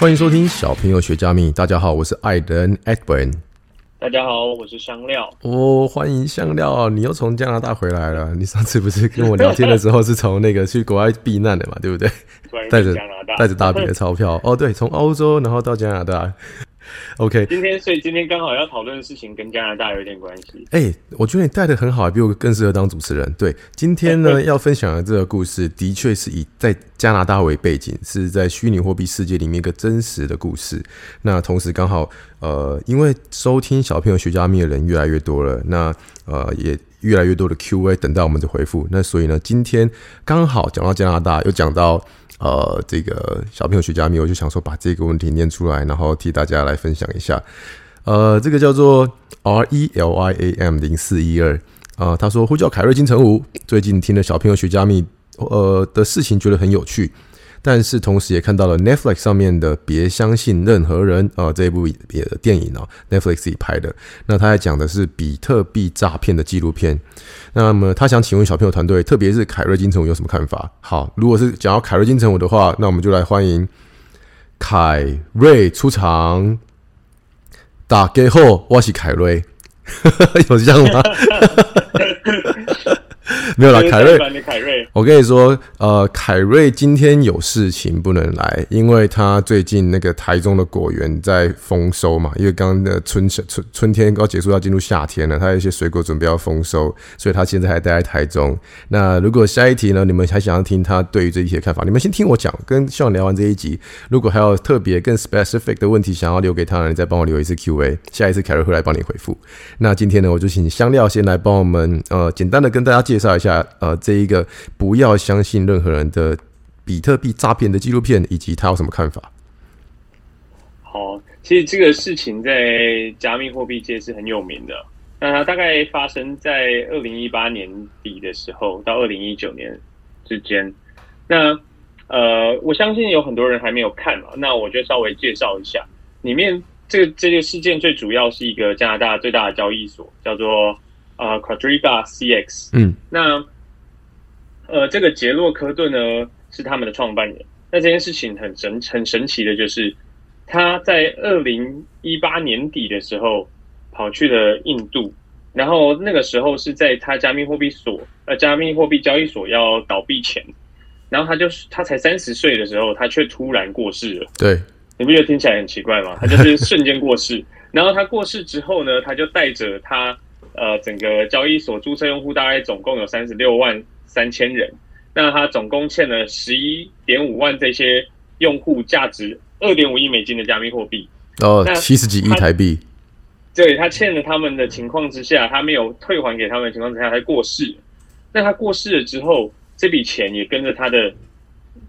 欢迎收听小朋友学加密。大家好，我是艾登 Edwin。大家好，我是香料。哦，欢迎香料，你又从加拿大回来了。你上次不是跟我聊天的时候是从那个去国外避难的嘛，对不对？带着带着大笔的钞票。哦，对，从欧洲然后到加拿大。OK，今天所以今天刚好要讨论的事情跟加拿大有点关系。哎、欸，我觉得你带的很好，比我更适合当主持人。对，今天呢 要分享的这个故事，的确是以在加拿大为背景，是在虚拟货币世界里面一个真实的故事。那同时刚好，呃，因为收听小朋友学加密的人越来越多了，那呃也越来越多的 Q&A 等待我们的回复。那所以呢，今天刚好讲到加拿大，又讲到。呃，这个小朋友学加密，我就想说把这个问题念出来，然后替大家来分享一下。呃，这个叫做 R E L I A M 零四一二啊，他说呼叫凯瑞金城武，最近听了小朋友学加密，呃的事情，觉得很有趣。但是同时也看到了 Netflix 上面的《别相信任何人》啊，这一部电影哦，Netflix 自己拍的。那他还讲的是比特币诈骗的纪录片。那么他想请问小朋友团队，特别是凯瑞金城武有什么看法？好，如果是讲到凯瑞金城武的话，那我们就来欢迎凯瑞出场。大家好，我是凯瑞，有这样吗？没有啦，凯瑞，凯瑞，我跟你说，呃，凯瑞今天有事情不能来，因为他最近那个台中的果园在丰收嘛，因为刚刚的春春春天刚结束，要进入夏天了，他有一些水果准备要丰收，所以他现在还待在台中。那如果下一题呢，你们还想要听他对于这一题的看法，你们先听我讲，跟希望聊完这一集，如果还有特别更 specific 的问题想要留给他，你再帮我留一次 Q&A，下一次凯瑞会来帮你回复。那今天呢，我就请香料先来帮我们，呃，简单的跟大家介绍一下。呃，这一个不要相信任何人的比特币诈骗的纪录片，以及他有什么看法？好，其实这个事情在加密货币界是很有名的。那它大概发生在二零一八年底的时候，到二零一九年之间。那呃，我相信有很多人还没有看嘛，那我就稍微介绍一下。里面这个这个事件最主要是一个加拿大最大的交易所，叫做。啊、uh,，Quadriga CX，嗯，那呃，这个杰洛科顿呢是他们的创办人。那这件事情很神很神奇的，就是他在二零一八年底的时候跑去了印度，然后那个时候是在他加密货币所呃加密货币交易所要倒闭前，然后他就是他才三十岁的时候，他却突然过世了。对，你不觉得听起来很奇怪吗？他就是瞬间过世，然后他过世之后呢，他就带着他。呃，整个交易所注册用户大概总共有三十六万三千人，那他总共欠了十一点五万这些用户价值二点五亿美金的加密货币，哦，七十几亿台币。对，他欠了他们的情况之下，他没有退还给他们的情况之下，他过世。那他过世了之后，这笔钱也跟着他的，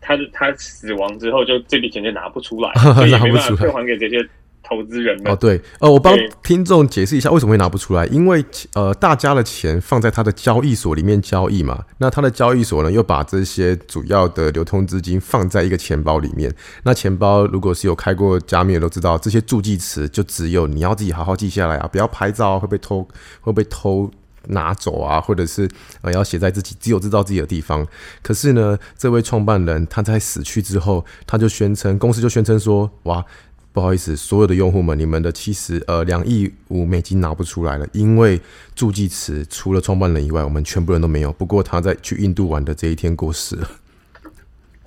他的他死亡之后，就这笔钱就拿不出来，所以也没办法退还给这些。投资人哦，对，呃，我帮听众解释一下为什么会拿不出来，因为呃，大家的钱放在他的交易所里面交易嘛，那他的交易所呢又把这些主要的流通资金放在一个钱包里面，那钱包如果是有开过加密的都知道，这些助记词就只有你要自己好好记下来啊，不要拍照会被偷会被偷拿走啊，或者是呃要写在自己只有知道自己的地方。可是呢，这位创办人他在死去之后，他就宣称公司就宣称说，哇。不好意思，所有的用户们，你们的七十呃两亿五美金拿不出来了，因为助记词除了创办人以外，我们全部人都没有。不过他在去印度玩的这一天过世了。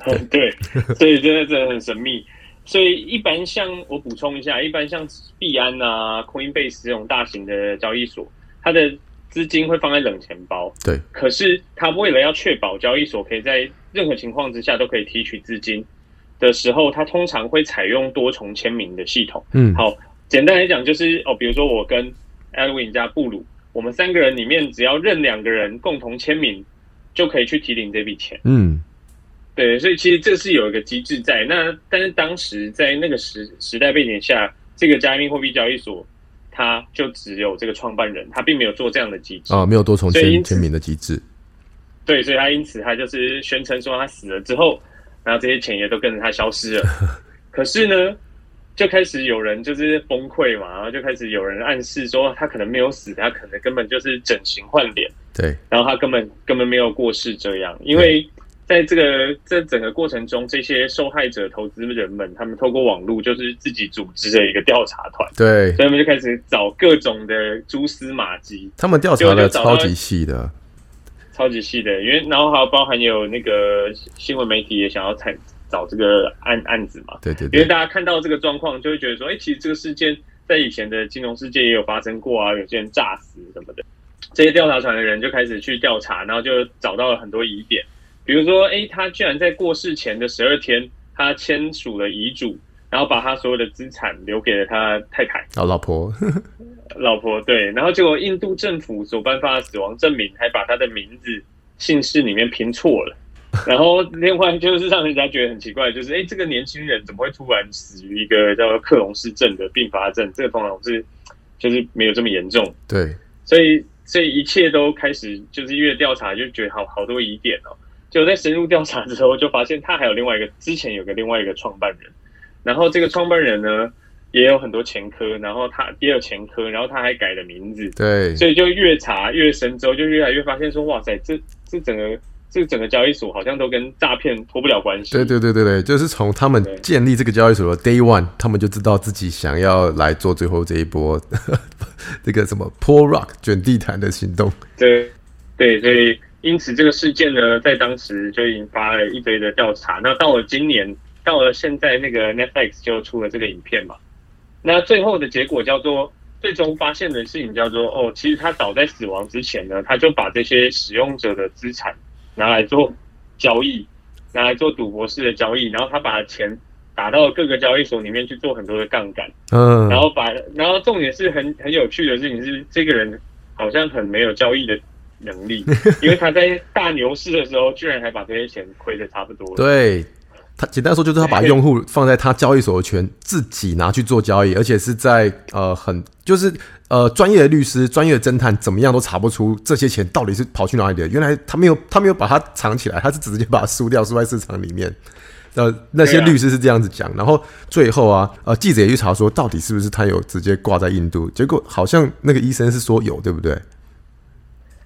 嗯，对，所以真的真的很神秘。所以一般像我补充一下，一般像币安啊、Coinbase 这种大型的交易所，它的资金会放在冷钱包。对，可是他为了要确保交易所可以在任何情况之下都可以提取资金。的时候，它通常会采用多重签名的系统。嗯，好，简单来讲就是哦，比如说我跟 Edwin 加布鲁，我们三个人里面只要任两个人共同签名，就可以去提领这笔钱。嗯，对，所以其实这是有一个机制在。那但是当时在那个时时代背景下，这个加密货币交易所，它就只有这个创办人，他并没有做这样的机制啊，没有多重签签名的机制。对，所以他因此他就是宣称说他死了之后。然后这些钱也都跟着他消失了，可是呢，就开始有人就是崩溃嘛，然后就开始有人暗示说他可能没有死，他可能根本就是整形换脸，对，然后他根本根本没有过世这样，因为在这个这整个过程中，这些受害者投资人们，他们透过网络就是自己组织的一个调查团，对，所以他们就开始找各种的蛛丝马迹。他们调查的超级细的，超级细的，因为然后还有包含有那个新闻媒体也想要采找这个案案子嘛，对，对对，因为大家看到这个状况，就会觉得说，哎，其实这个事件在以前的金融世界也有发生过啊，有些人诈死什么的。这些调查团的人就开始去调查，然后就找到了很多疑点，比如说，哎，他居然在过世前的十二天，他签署了遗嘱，然后把他所有的资产留给了他太太，哦，老婆，老婆，对，然后结果印度政府所颁发的死亡证明还把他的名字姓氏里面拼错了，然后另外就是让人家觉得很奇怪，就是哎，这个年轻人怎么会突然死于一个叫做克隆氏症的并发症？这个通常是就是没有这么严重，对，所以。所以一切都开始，就是越调查就觉得好好多疑点哦。就在深入调查之后，就发现他还有另外一个，之前有个另外一个创办人，然后这个创办人呢也有很多前科，然后他也有前科，然后他还改了名字。对，所以就越查越深之后，就越来越发现说，哇塞，这这整个。这个整个交易所好像都跟诈骗脱不了关系。对对对对对，就是从他们建立这个交易所的 Day One，他们就知道自己想要来做最后这一波 这个什么 Pull Rock 卷地毯的行动。对对，所以因此这个事件呢，在当时就引发了一堆的调查。那到了今年，到了现在，那个 Netflix 就出了这个影片嘛。那最后的结果叫做，最终发现的事情叫做，哦，其实他早在死亡之前呢，他就把这些使用者的资产。拿来做交易，拿来做赌博式的交易，然后他把钱打到各个交易所里面去做很多的杠杆，嗯，然后把，然后重点是很很有趣的事情是，这个人好像很没有交易的能力，因为他在大牛市的时候，居然还把这些钱亏的差不多了。对。他简单说就是他把用户放在他交易所的权，自己拿去做交易，而且是在呃很就是呃专业的律师、专业的侦探怎么样都查不出这些钱到底是跑去哪里的。原来他没有他没有把它藏起来，他是直接把它输掉，输在市场里面。呃，那些律师是这样子讲，然后最后啊，呃记者也去查说到底是不是他有直接挂在印度，结果好像那个医生是说有，对不对？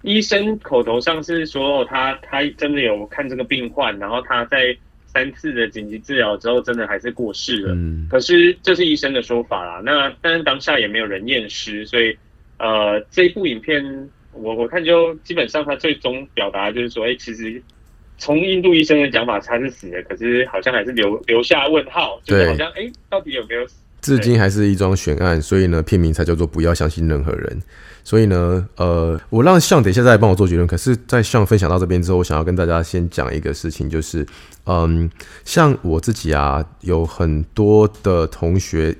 医生口头上是说他他真的有看这个病患，然后他在。三次的紧急治疗之后，真的还是过世了。嗯，可是这是医生的说法啦。那但是当下也没有人验尸，所以呃，这一部影片我我看就基本上他最终表达就是说，哎、欸，其实从印度医生的讲法，他是死了，可是好像还是留留下问号，就是好像哎、欸，到底有没有死？至今还是一桩悬案，所以呢，片名才叫做“不要相信任何人”。所以呢，呃，我让向等一下再来帮我做结论。可是，在向分享到这边之后，我想要跟大家先讲一个事情，就是，嗯，像我自己啊，有很多的同学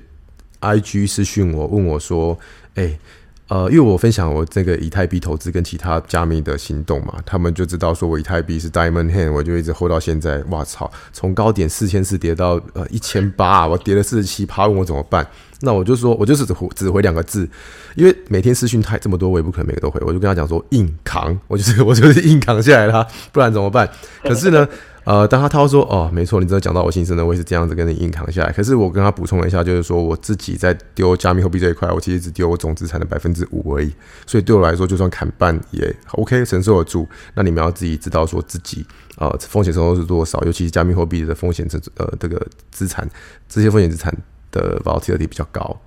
，IG 私讯我，问我说，哎、欸。呃，因为我分享我这个以太币投资跟其他加密的行动嘛，他们就知道说我以太币是 Diamond Hand，我就一直 hold 到现在。哇操，从高点四千四跌到呃一千八，我跌了四十七趴，问我怎么办？那我就说，我就是只回只回两个字，因为每天私讯太这么多，我也不可能每个都回，我就跟他讲说硬扛，我就是我就是硬扛下来了，不然怎么办？可是呢。呃，当他他说哦，没错，你真的讲到我心声的，我也是这样子跟你硬扛下来。可是我跟他补充了一下，就是说我自己在丢加密货币这一块，我其实只丢我总资产的百分之五而已。所以对我来说，就算砍半也 OK，承受得住。那你们要自己知道说自己呃风险承受是多少，尤其是加密货币的风险，这呃这个资产这些风险资产的 volatility 比较高。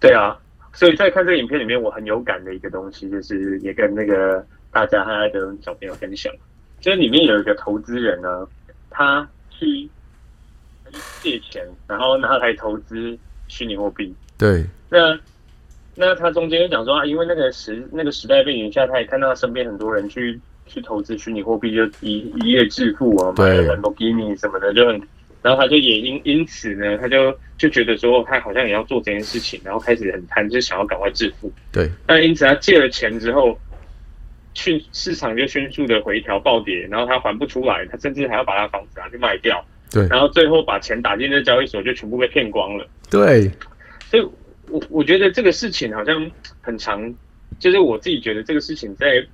对啊，所以在看这个影片里面，我很有感的一个东西，就是也跟那个大家和爱的小朋友分享。就是里面有一个投资人呢，他去借钱，然后拿来投资虚拟货币。对，那那他中间就讲说啊，因为那个时那个时代背景下，他也看到他身边很多人去去投资虚拟货币，就一一夜致富啊，买了兰博基尼什么的，就很，然后他就也因因此呢，他就就觉得说，他好像也要做这件事情，然后开始很贪，就想要赶快致富。对，但因此他借了钱之后。去市场就迅速的回调暴跌，然后他还不出来，他甚至还要把他房子拿去卖掉，对，然后最后把钱打进这交易所，就全部被骗光了。对，所以我我觉得这个事情好像很常，就是我自己觉得这个事情在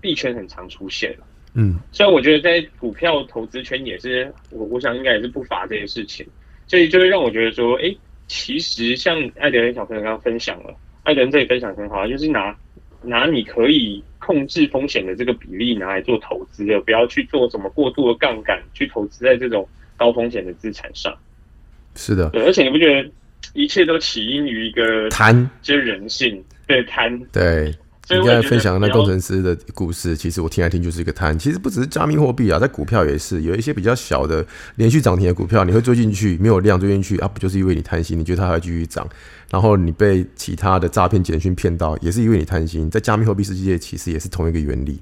币圈很常出现。嗯，虽然我觉得在股票投资圈也是，我我想应该也是不乏这些事情，所以就会让我觉得说，哎，其实像艾德恩小朋友刚刚分享了，艾德恩这里分享很好，就是拿拿你可以。控制风险的这个比例拿来做投资的，不要去做什么过度的杠杆去投资在这种高风险的资产上。是的，对，而且你不觉得一切都起因于一个贪，就是人性，对贪，对。你刚才分享的那工程师的故事，其实我听来听就是一个贪。其实不只是加密货币啊，在股票也是有一些比较小的连续涨停的股票，你会追进去，没有量追进去啊，不就是因为你贪心？你觉得它还会继续涨，然后你被其他的诈骗简讯骗到，也是因为你贪心。在加密货币世界，其实也是同一个原理。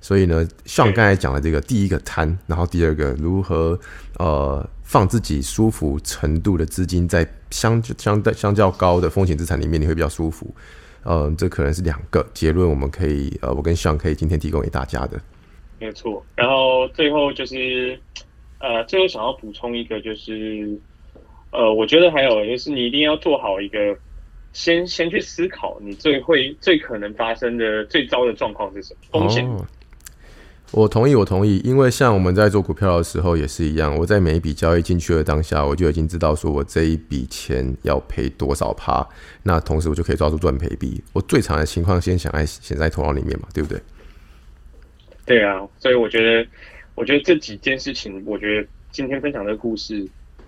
所以呢，像刚才讲的这个，第一个贪，然后第二个如何呃放自己舒服程度的资金在相相对相较高的风险资产里面，你会比较舒服。嗯，这可能是两个结论，我们可以呃，我跟向可以今天提供给大家的。没错，然后最后就是呃，最后想要补充一个，就是呃，我觉得还有就是你一定要做好一个，先先去思考你最会最可能发生的最糟的状况是什么风险。哦我同意，我同意，因为像我们在做股票的时候也是一样，我在每一笔交易进去的当下，我就已经知道说我这一笔钱要赔多少趴，那同时我就可以抓住赚赔比。我最常的情况先想在先在头脑里面嘛，对不对？对啊，所以我觉得，我觉得这几件事情，我觉得今天分享的故事，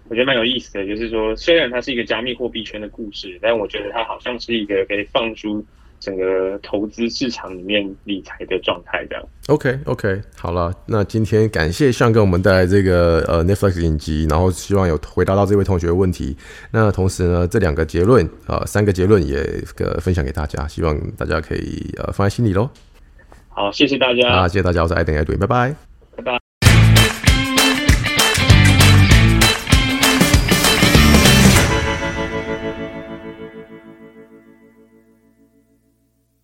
我觉得蛮有意思的，就是说虽然它是一个加密货币圈的故事，但我觉得它好像是一个可以放出。整个投资市场里面理财的状态这样。OK OK，好了，那今天感谢向给我们带来这个呃 Netflix 影集，然后希望有回答到这位同学的问题。那同时呢，这两个结论呃三个结论也呃分享给大家，希望大家可以呃放在心里喽。好，谢谢大家。啊，谢谢大家，我是艾登艾伦，拜拜。